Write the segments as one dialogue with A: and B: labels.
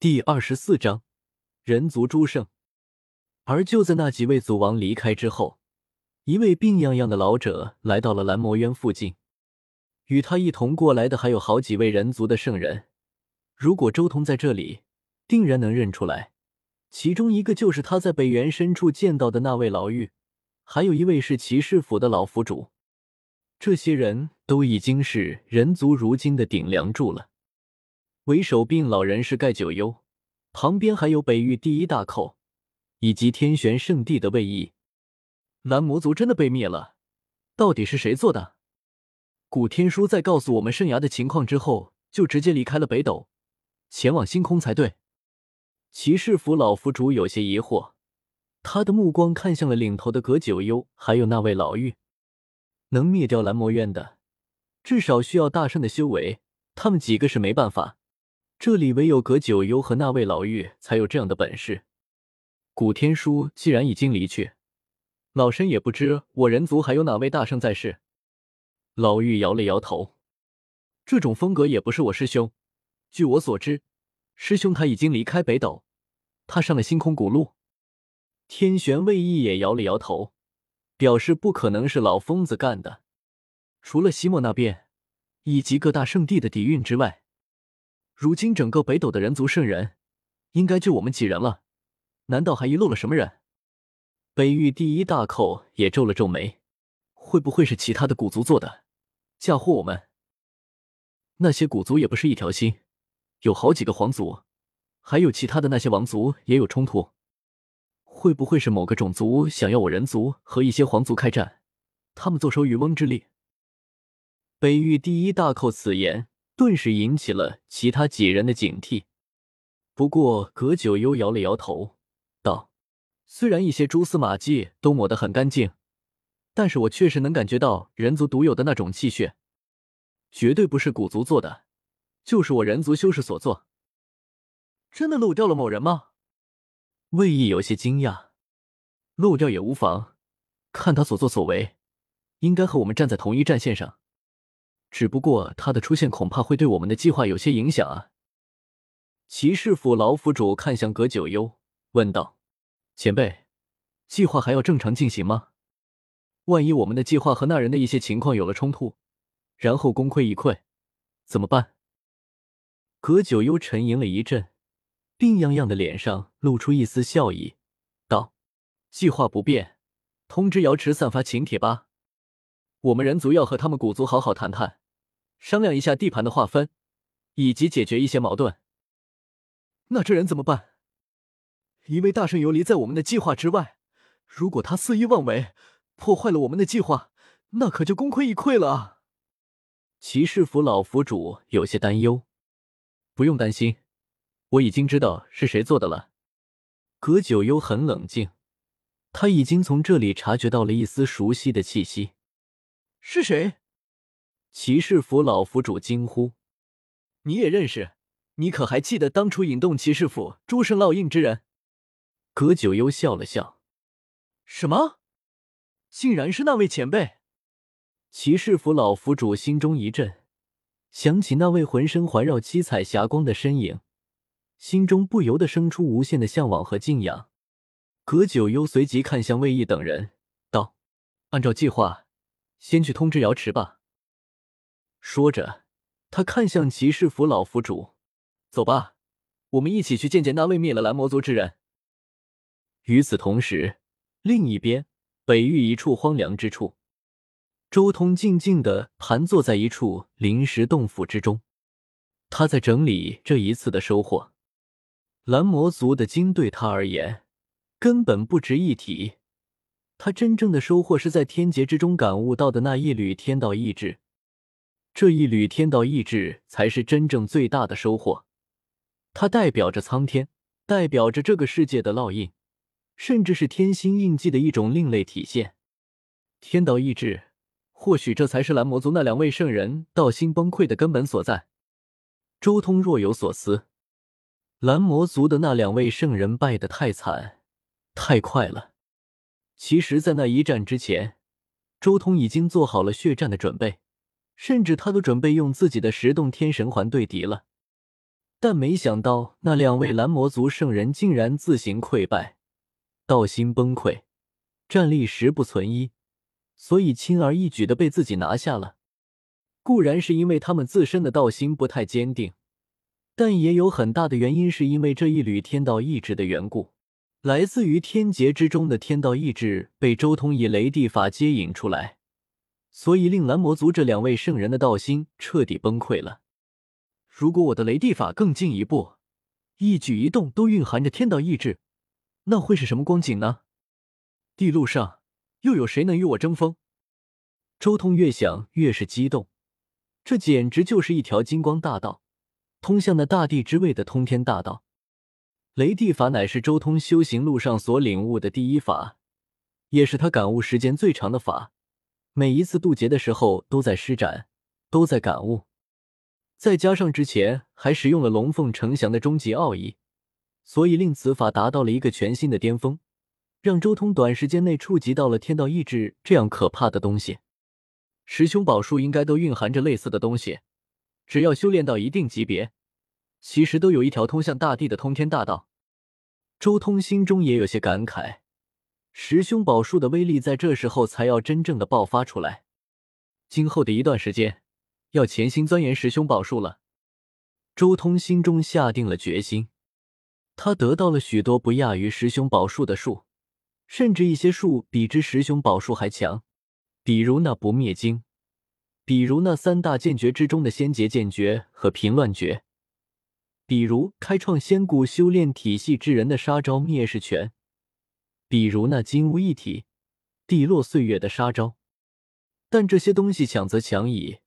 A: 第二十四章人族诸圣。而就在那几位祖王离开之后，一位病怏怏的老者来到了蓝魔渊附近。与他一同过来的还有好几位人族的圣人。如果周通在这里，定然能认出来。其中一个就是他在北原深处见到的那位老妪，还有一位是骑士府的老府主。这些人都已经是人族如今的顶梁柱了。为首病老人是盖九幽，旁边还有北域第一大寇，以及天玄圣地的卫懿。蓝魔族真的被灭了？到底是谁做的？古天书在告诉我们圣崖的情况之后，就直接离开了北斗，前往星空才对。骑士府老府主有些疑惑，他的目光看向了领头的葛九幽，还有那位老妪。能灭掉蓝魔渊的，至少需要大圣的修为，他们几个是没办法。这里唯有葛九幽和那位老妪才有这样的本事。古天书既然已经离去，老身也不知我人族还有哪位大圣在世。老妪摇了摇头，这种风格也不是我师兄。据我所知，师兄他已经离开北斗，踏上了星空古路。天玄卫意也摇了摇头，表示不可能是老疯子干的。除了西莫那边以及各大圣地的底蕴之外。如今整个北斗的人族圣人，应该就我们几人了，难道还遗漏了什么人？北域第一大寇也皱了皱眉，会不会是其他的古族做的，嫁祸我们？那些古族也不是一条心，有好几个皇族，还有其他的那些王族也有冲突，会不会是某个种族想要我人族和一些皇族开战，他们坐收渔翁之利？北域第一大寇此言。顿时引起了其他几人的警惕。不过葛九幽摇了摇头，道：“虽然一些蛛丝马迹都抹得很干净，但是我确实能感觉到人族独有的那种气血，绝对不是古族做的，就是我人族修士所做。真的漏掉了某人吗？”魏毅有些惊讶。漏掉也无妨，看他所作所为，应该和我们站在同一战线上。只不过他的出现恐怕会对我们的计划有些影响啊！骑士府老府主看向葛九幽，问道：“前辈，计划还要正常进行吗？万一我们的计划和那人的一些情况有了冲突，然后功亏一篑，怎么办？”葛九幽沉吟了一阵，病怏怏的脸上露出一丝笑意，道：“计划不变，通知瑶池散发请帖吧。”我们人族要和他们古族好好谈谈，商量一下地盘的划分，以及解决一些矛盾。那这人怎么办？因为大圣游离在我们的计划之外，如果他肆意妄为，破坏了我们的计划，那可就功亏一篑了啊！骑士府老府主有些担忧。不用担心，我已经知道是谁做的了。葛九幽很冷静，他已经从这里察觉到了一丝熟悉的气息。是谁？骑士府老府主惊呼：“你也认识？你可还记得当初引动骑士府诸圣烙印之人？”葛九幽笑了笑：“什么？竟然是那位前辈！”骑士府老府主心中一震，想起那位浑身环绕七彩霞光的身影，心中不由得生出无限的向往和敬仰。葛九幽随即看向魏毅等人，道：“按照计划。”先去通知瑶池吧。说着，他看向骑士府老府主：“走吧，我们一起去见见那位灭了蓝魔族之人。”与此同时，另一边，北域一处荒凉之处，周通静静的盘坐在一处临时洞府之中，他在整理这一次的收获。蓝魔族的金对他而言，根本不值一提。他真正的收获是在天劫之中感悟到的那一缕天道意志，这一缕天道意志才是真正最大的收获。它代表着苍天，代表着这个世界的烙印，甚至是天心印记的一种另类体现。天道意志，或许这才是蓝魔族那两位圣人道心崩溃的根本所在。周通若有所思，蓝魔族的那两位圣人败得太惨，太快了。其实，在那一战之前，周通已经做好了血战的准备，甚至他都准备用自己的十洞天神环对敌了。但没想到那两位蓝魔族圣人竟然自行溃败，道心崩溃，战力十不存一，所以轻而易举的被自己拿下了。固然是因为他们自身的道心不太坚定，但也有很大的原因是因为这一缕天道意志的缘故。来自于天劫之中的天道意志被周通以雷地法接引出来，所以令蓝魔族这两位圣人的道心彻底崩溃了。如果我的雷地法更进一步，一举一动都蕴含着天道意志，那会是什么光景呢？地路上又有谁能与我争锋？周通越想越是激动，这简直就是一条金光大道，通向那大地之位的通天大道。雷地法乃是周通修行路上所领悟的第一法，也是他感悟时间最长的法。每一次渡劫的时候都在施展，都在感悟。再加上之前还使用了龙凤呈祥的终极奥义，所以令此法达到了一个全新的巅峰，让周通短时间内触及到了天道意志这样可怕的东西。十凶宝术应该都蕴含着类似的东西，只要修炼到一定级别，其实都有一条通向大地的通天大道。周通心中也有些感慨，十凶宝术的威力在这时候才要真正的爆发出来。今后的一段时间，要潜心钻研十凶宝术了。周通心中下定了决心，他得到了许多不亚于十凶宝术的术，甚至一些术比之十凶宝术还强，比如那不灭经，比如那三大剑诀之中的仙劫剑诀和平乱诀。比如开创仙古修炼体系之人的杀招灭世拳，比如那金乌一体、地落岁月的杀招，但这些东西强则强矣，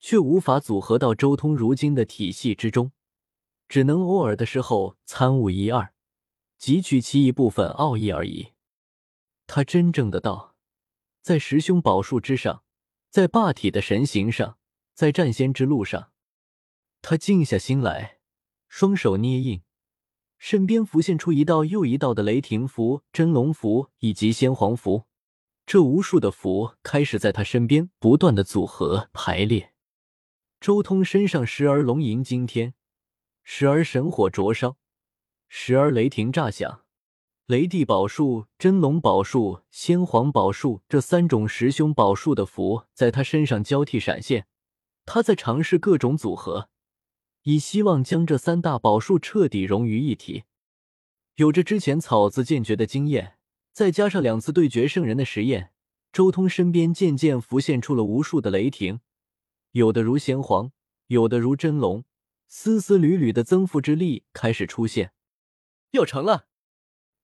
A: 却无法组合到周通如今的体系之中，只能偶尔的时候参悟一二，汲取其一部分奥义而已。他真正的道，在十凶宝术之上，在霸体的神行上，在战仙之路上，他静下心来。双手捏印，身边浮现出一道又一道的雷霆符、真龙符以及先皇符。这无数的符开始在他身边不断的组合排列。周通身上时而龙吟惊天，时而神火灼烧，时而雷霆炸响。雷帝宝术、真龙宝术、先皇宝术这三种十凶宝术的符在他身上交替闪现，他在尝试各种组合。以希望将这三大宝术彻底融于一体。有着之前草字剑诀的经验，再加上两次对决圣人的实验，周通身边渐渐浮现出了无数的雷霆，有的如先皇，有的如真龙，丝丝缕缕的增幅之力开始出现。要成了，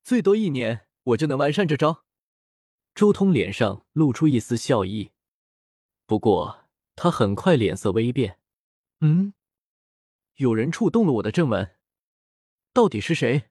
A: 最多一年，我就能完善这招。周通脸上露出一丝笑意，不过他很快脸色微变。嗯。有人触动了我的正门，到底是谁？